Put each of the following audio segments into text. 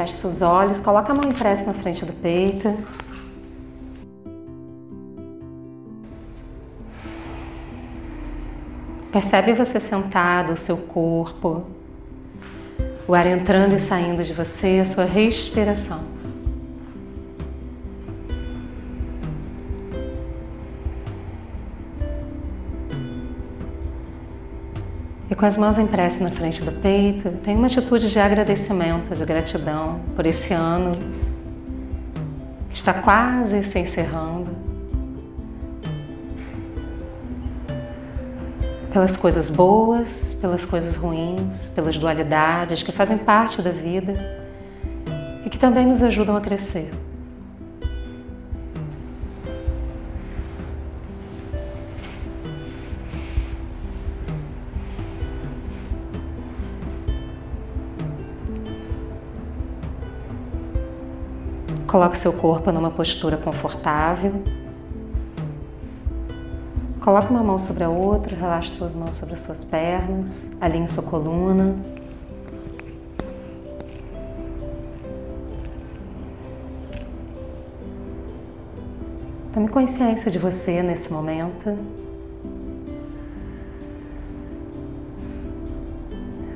Feche seus olhos, coloca a mão impressa na frente do peito. Percebe você sentado, o seu corpo, o ar entrando e saindo de você, a sua respiração. Com as mãos impressas na frente do peito, tem uma atitude de agradecimento, de gratidão por esse ano que está quase se encerrando. pelas coisas boas, pelas coisas ruins, pelas dualidades que fazem parte da vida e que também nos ajudam a crescer. Coloque seu corpo numa postura confortável Coloque uma mão sobre a outra, relaxe suas mãos sobre as suas pernas, alinhe sua coluna. Tome consciência de você nesse momento.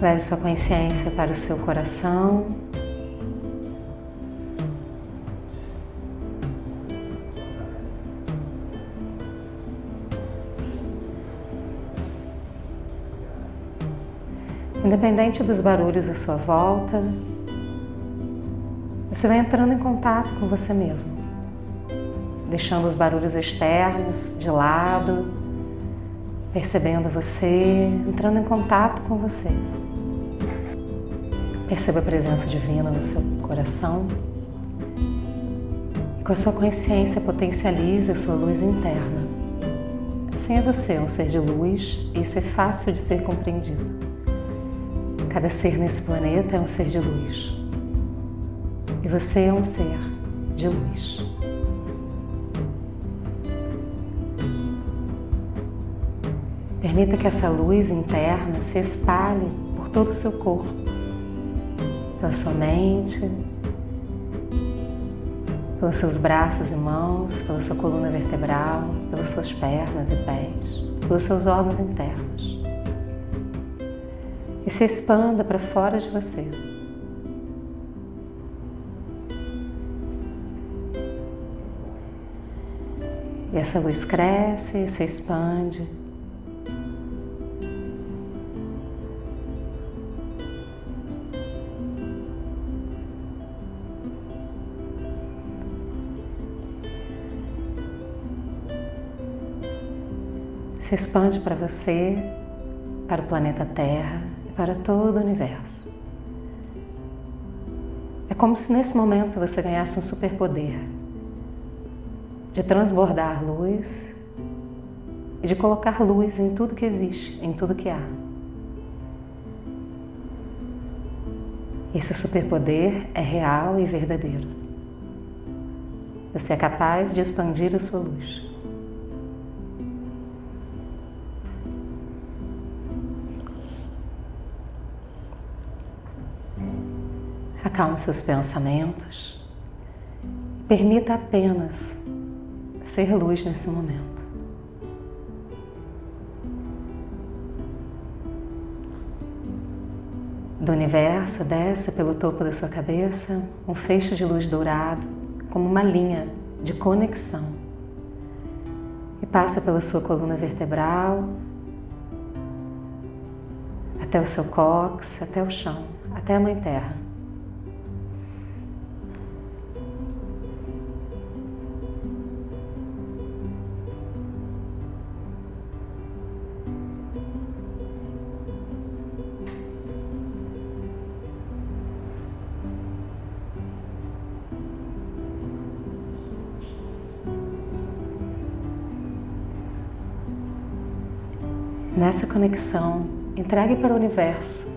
Leve sua consciência para o seu coração. Independente dos barulhos à sua volta, você vai entrando em contato com você mesmo, deixando os barulhos externos de lado, percebendo você, entrando em contato com você. Perceba a presença divina no seu coração e com a sua consciência potencialize a sua luz interna. Assim é você, um ser de luz, e isso é fácil de ser compreendido. Cada ser nesse planeta é um ser de luz. E você é um ser de luz. Permita que essa luz interna se espalhe por todo o seu corpo, pela sua mente, pelos seus braços e mãos, pela sua coluna vertebral, pelas suas pernas e pés, pelos seus órgãos internos e se expanda para fora de você. E essa luz cresce, se expande. Se expande para você, para o planeta Terra para todo o universo. É como se nesse momento você ganhasse um superpoder de transbordar luz e de colocar luz em tudo que existe, em tudo que há. Esse superpoder é real e verdadeiro. Você é capaz de expandir a sua luz. Acalme seus pensamentos. Permita apenas ser luz nesse momento. Do universo desce pelo topo da sua cabeça um feixe de luz dourado, como uma linha de conexão, e passa pela sua coluna vertebral, até o seu cóccix, até o chão, até a Mãe Terra. Nessa conexão, entregue para o universo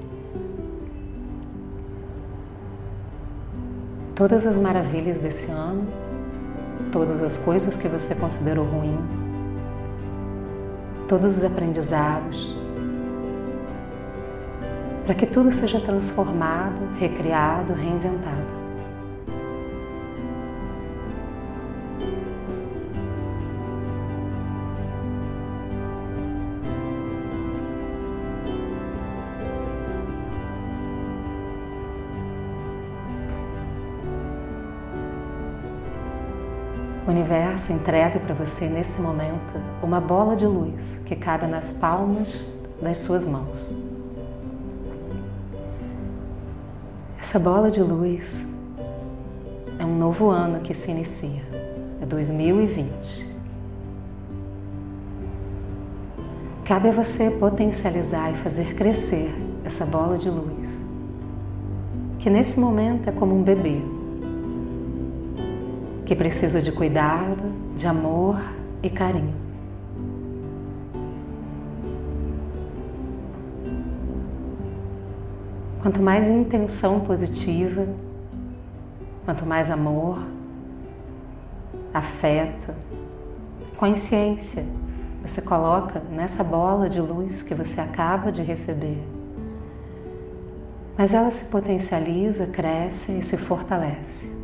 todas as maravilhas desse ano, todas as coisas que você considerou ruim, todos os aprendizados, para que tudo seja transformado, recriado, reinventado. Universo entrega para você nesse momento uma bola de luz que cabe nas palmas das suas mãos. Essa bola de luz é um novo ano que se inicia, é 2020. Cabe a você potencializar e fazer crescer essa bola de luz, que nesse momento é como um bebê que precisa de cuidado, de amor e carinho. Quanto mais intenção positiva, quanto mais amor, afeto, consciência você coloca nessa bola de luz que você acaba de receber, mas ela se potencializa, cresce e se fortalece.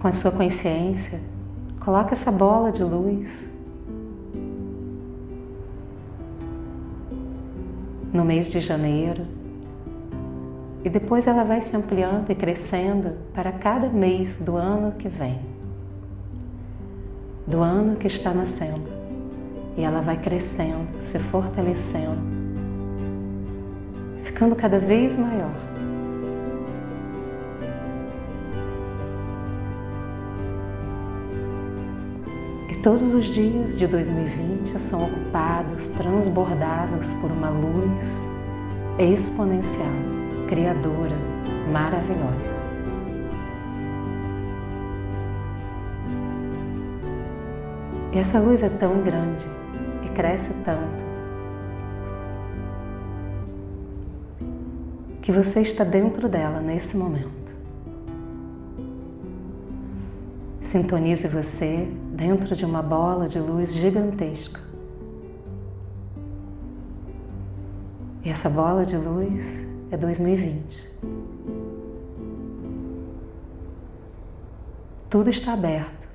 Com a sua consciência, coloque essa bola de luz no mês de janeiro e depois ela vai se ampliando e crescendo para cada mês do ano que vem, do ano que está nascendo. E ela vai crescendo, se fortalecendo, ficando cada vez maior. Todos os dias de 2020 são ocupados, transbordados por uma luz exponencial, criadora, maravilhosa. E essa luz é tão grande e cresce tanto que você está dentro dela nesse momento. Sintonize você dentro de uma bola de luz gigantesca. E essa bola de luz é 2020. Tudo está aberto.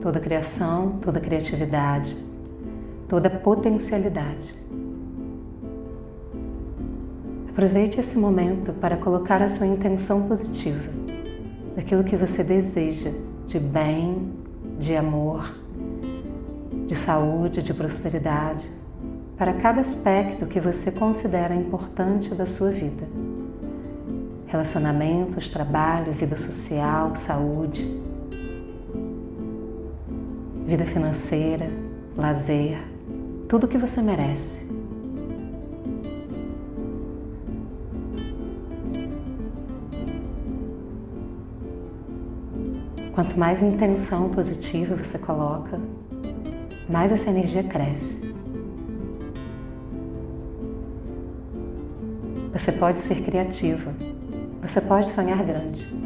Toda criação, toda criatividade, toda potencialidade. Aproveite esse momento para colocar a sua intenção positiva daquilo que você deseja de bem, de amor, de saúde, de prosperidade, para cada aspecto que você considera importante da sua vida. Relacionamentos, trabalho, vida social, saúde, vida financeira, lazer, tudo o que você merece. Quanto mais intenção positiva você coloca, mais essa energia cresce. Você pode ser criativa, você pode sonhar grande.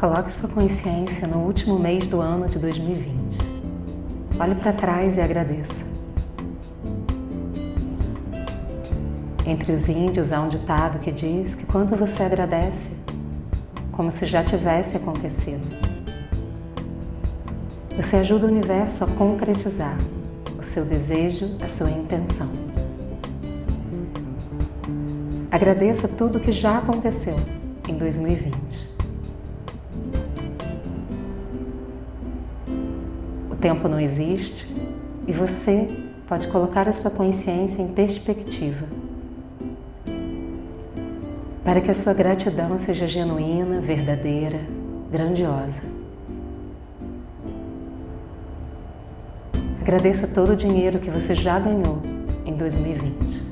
Coloque sua consciência no último mês do ano de 2020. Olhe para trás e agradeça. Entre os índios há um ditado que diz que quando você agradece, como se já tivesse acontecido. Você ajuda o universo a concretizar o seu desejo, a sua intenção. Agradeça tudo o que já aconteceu em 2020. Tempo não existe e você pode colocar a sua consciência em perspectiva para que a sua gratidão seja genuína, verdadeira, grandiosa. Agradeça todo o dinheiro que você já ganhou em 2020.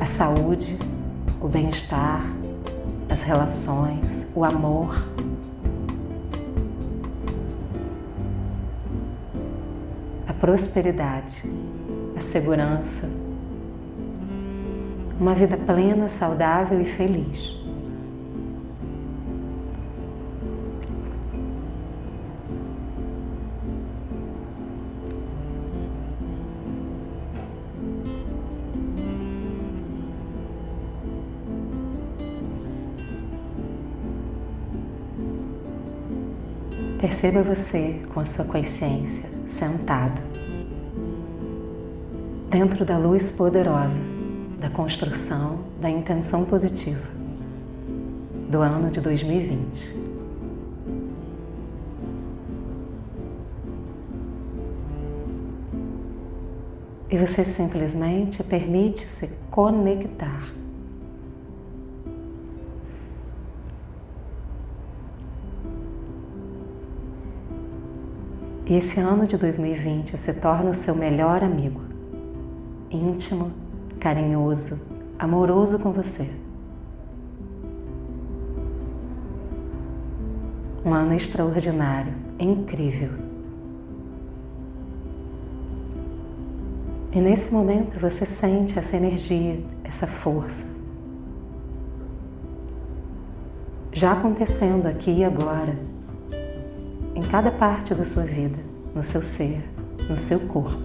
A saúde, o bem-estar, as relações, o amor. Prosperidade, a segurança, uma vida plena, saudável e feliz. Perceba você com a sua consciência sentado dentro da luz poderosa da construção da intenção positiva do ano de 2020. E você simplesmente permite se conectar E esse ano de 2020 se torna o seu melhor amigo, íntimo, carinhoso, amoroso com você. Um ano extraordinário, incrível. E nesse momento você sente essa energia, essa força. Já acontecendo aqui e agora em cada parte da sua vida, no seu ser, no seu corpo.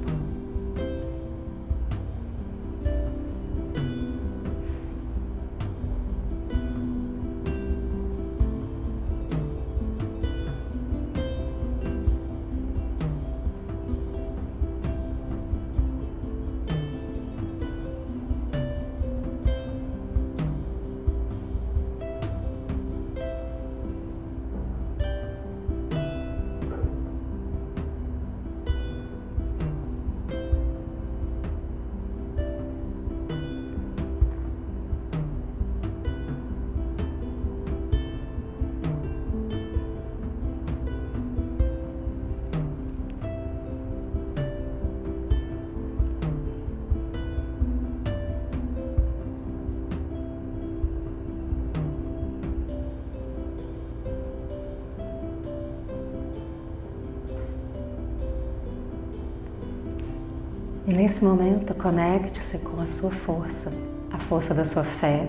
Nesse momento, conecte-se com a sua força, a força da sua fé,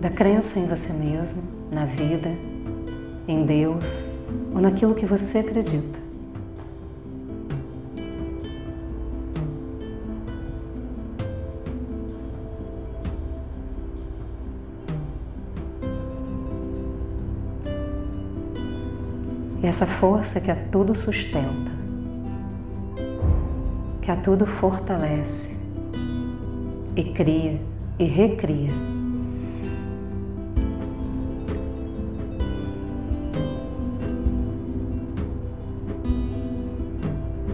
da crença em você mesmo, na vida, em Deus ou naquilo que você acredita. E essa força que a tudo sustenta, a tudo fortalece e cria e recria.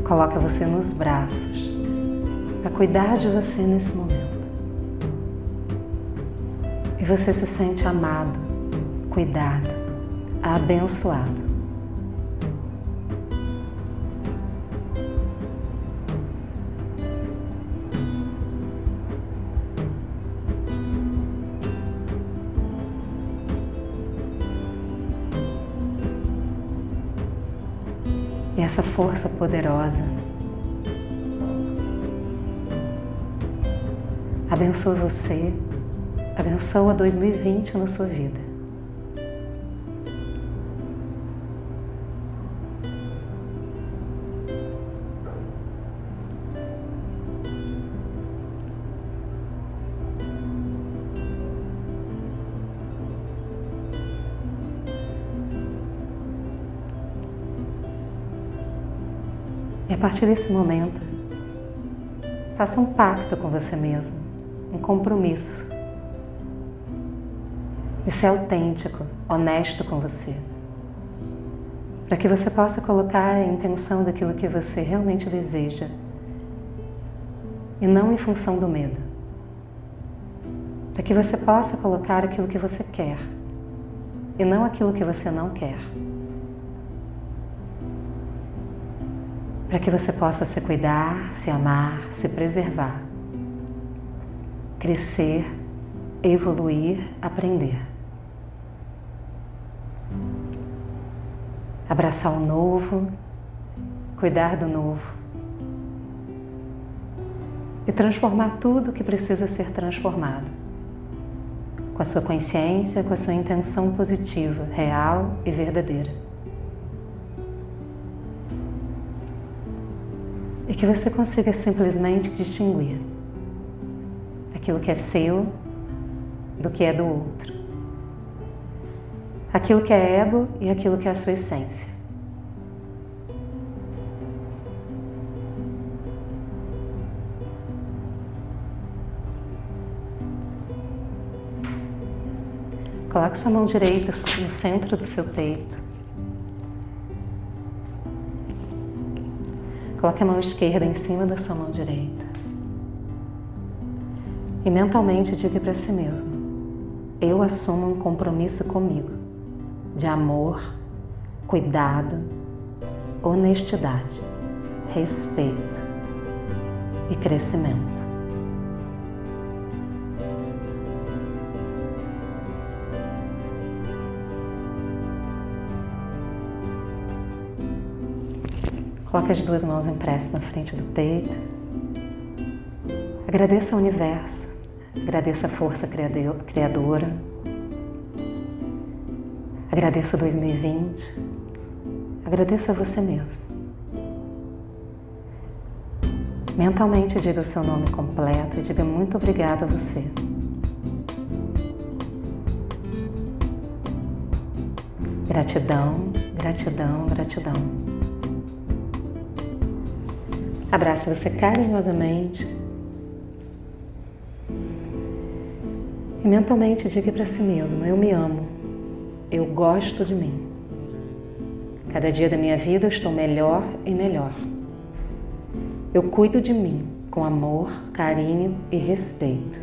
Coloca você nos braços para cuidar de você nesse momento. E você se sente amado, cuidado, abençoado. Essa força poderosa. Abençoa você, abençoa 2020 na sua vida. A partir desse momento, faça um pacto com você mesmo, um compromisso de ser autêntico, honesto com você, para que você possa colocar a intenção daquilo que você realmente deseja e não em função do medo, para que você possa colocar aquilo que você quer e não aquilo que você não quer. Para que você possa se cuidar, se amar, se preservar, crescer, evoluir, aprender. Abraçar o novo, cuidar do novo e transformar tudo que precisa ser transformado com a sua consciência, com a sua intenção positiva, real e verdadeira. E que você consiga simplesmente distinguir aquilo que é seu do que é do outro, aquilo que é ego e aquilo que é a sua essência. Coloque sua mão direita no centro do seu peito. Coloque a mão esquerda em cima da sua mão direita. E mentalmente diga para si mesmo: Eu assumo um compromisso comigo de amor, cuidado, honestidade, respeito e crescimento. Coloque as duas mãos em prece na frente do peito. Agradeça ao universo, agradeça a força criadora. Agradeça 2020. Agradeça a você mesmo. Mentalmente diga o seu nome completo e diga muito obrigado a você. Gratidão, gratidão, gratidão. Abrace você carinhosamente. E mentalmente diga para si mesmo: Eu me amo. Eu gosto de mim. Cada dia da minha vida eu estou melhor e melhor. Eu cuido de mim com amor, carinho e respeito.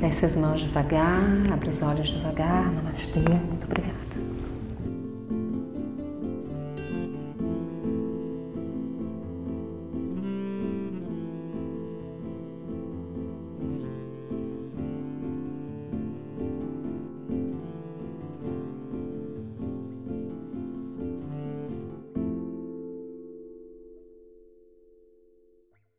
Desce as mãos devagar, abre os olhos devagar. Namastê. Muito obrigada.